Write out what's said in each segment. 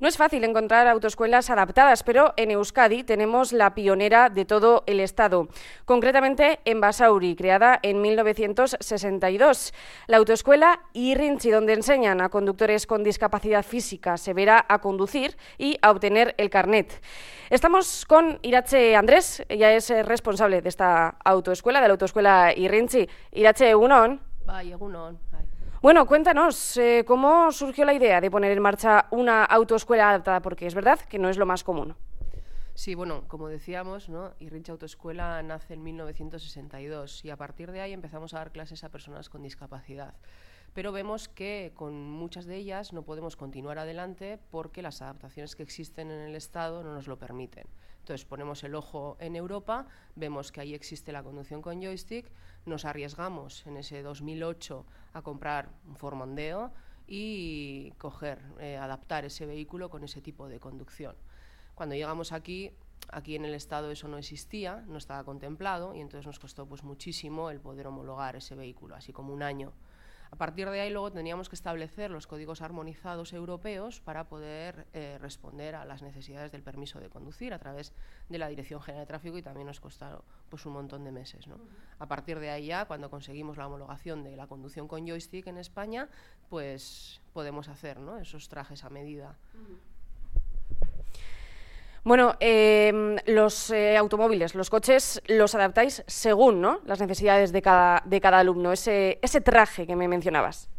No es fácil encontrar autoescuelas adaptadas, pero en Euskadi tenemos la pionera de todo el Estado, concretamente en Basauri, creada en 1962. La autoescuela Irrinchi, donde enseñan a conductores con discapacidad física severa a conducir y a obtener el carnet. Estamos con Irache Andrés, ella es eh, responsable de esta autoescuela, de la autoescuela Irrinchi. Irache, egunon. Bai. Bueno, cuéntanos, eh, ¿cómo surgió la idea de poner en marcha una autoescuela adaptada? Porque es verdad que no es lo más común. Sí, bueno, como decíamos, ¿no? Autoescuela nace en 1962 y a partir de ahí empezamos a dar clases a personas con discapacidad. Pero vemos que con muchas de ellas no podemos continuar adelante porque las adaptaciones que existen en el Estado no nos lo permiten. Entonces ponemos el ojo en Europa, vemos que ahí existe la conducción con joystick, nos arriesgamos en ese 2008 a comprar un Formondeo y coger, eh, adaptar ese vehículo con ese tipo de conducción. Cuando llegamos aquí, aquí en el Estado eso no existía, no estaba contemplado y entonces nos costó pues muchísimo el poder homologar ese vehículo, así como un año. A partir de ahí luego teníamos que establecer los códigos armonizados europeos para poder eh, responder a las necesidades del permiso de conducir a través de la Dirección General de Tráfico y también nos costaron pues, un montón de meses. ¿no? A partir de ahí ya, cuando conseguimos la homologación de la conducción con joystick en España, pues podemos hacer ¿no? esos trajes a medida. Bueno, eh, los eh, automóviles, los coches, los adaptáis según ¿no? las necesidades de cada, de cada alumno, ese, ese traje que me mencionabas.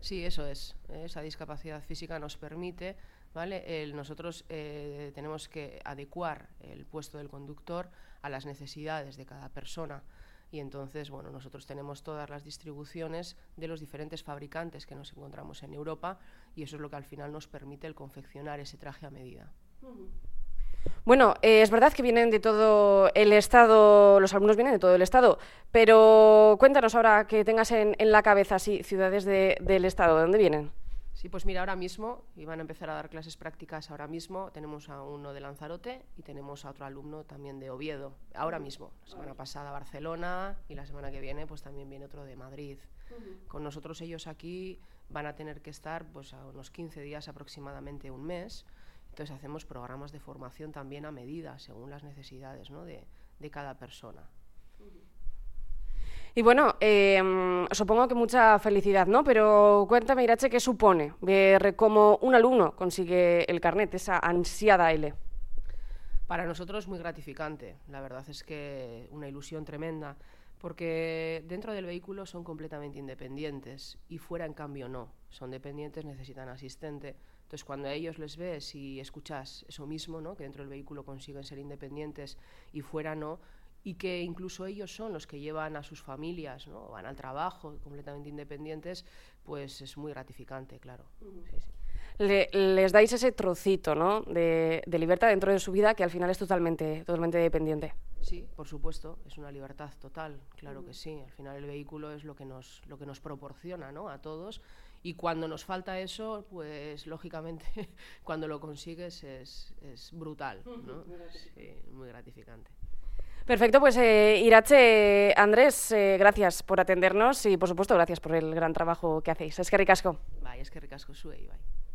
Sí, eso es. Esa discapacidad física nos permite, ¿vale? Nosotros eh, tenemos que adecuar el puesto del conductor a las necesidades de cada persona. Y entonces, bueno, nosotros tenemos todas las distribuciones de los diferentes fabricantes que nos encontramos en Europa y eso es lo que al final nos permite el confeccionar ese traje a medida. Bueno, eh, es verdad que vienen de todo el Estado, los alumnos vienen de todo el Estado, pero cuéntanos ahora que tengas en, en la cabeza, sí, ciudades de, del Estado, ¿de dónde vienen? Sí, pues mira, ahora mismo iban a empezar a dar clases prácticas ahora mismo. Tenemos a uno de Lanzarote y tenemos a otro alumno también de Oviedo, ahora mismo. La semana pasada Barcelona y la semana que viene pues también viene otro de Madrid. Con nosotros ellos aquí van a tener que estar pues a unos 15 días aproximadamente, un mes. Entonces hacemos programas de formación también a medida, según las necesidades ¿no? de, de cada persona. Y bueno, eh, supongo que mucha felicidad, ¿no? Pero cuéntame, Irache, ¿qué supone ver cómo un alumno consigue el carnet, esa ansiada L? Para nosotros es muy gratificante, la verdad es que una ilusión tremenda, porque dentro del vehículo son completamente independientes y fuera en cambio no, son dependientes, necesitan asistente. Entonces cuando a ellos les ves y escuchas eso mismo, ¿no? que dentro del vehículo consiguen ser independientes y fuera no, y que incluso ellos son los que llevan a sus familias, ¿no? van al trabajo completamente independientes, pues es muy gratificante, claro. Sí, sí. Le, les dais ese trocito ¿no? de, de, libertad dentro de su vida que al final es totalmente, totalmente dependiente. Sí, por supuesto, es una libertad total, claro uh -huh. que sí. Al final el vehículo es lo que nos, lo que nos proporciona ¿no? a todos y cuando nos falta eso, pues lógicamente cuando lo consigues es, es brutal, ¿no? Sí, muy gratificante. Perfecto, pues eh, Irache, Andrés, eh, gracias por atendernos y por supuesto gracias por el gran trabajo que hacéis. Es que ricasco. Bai, es que ricasco zuei, bai.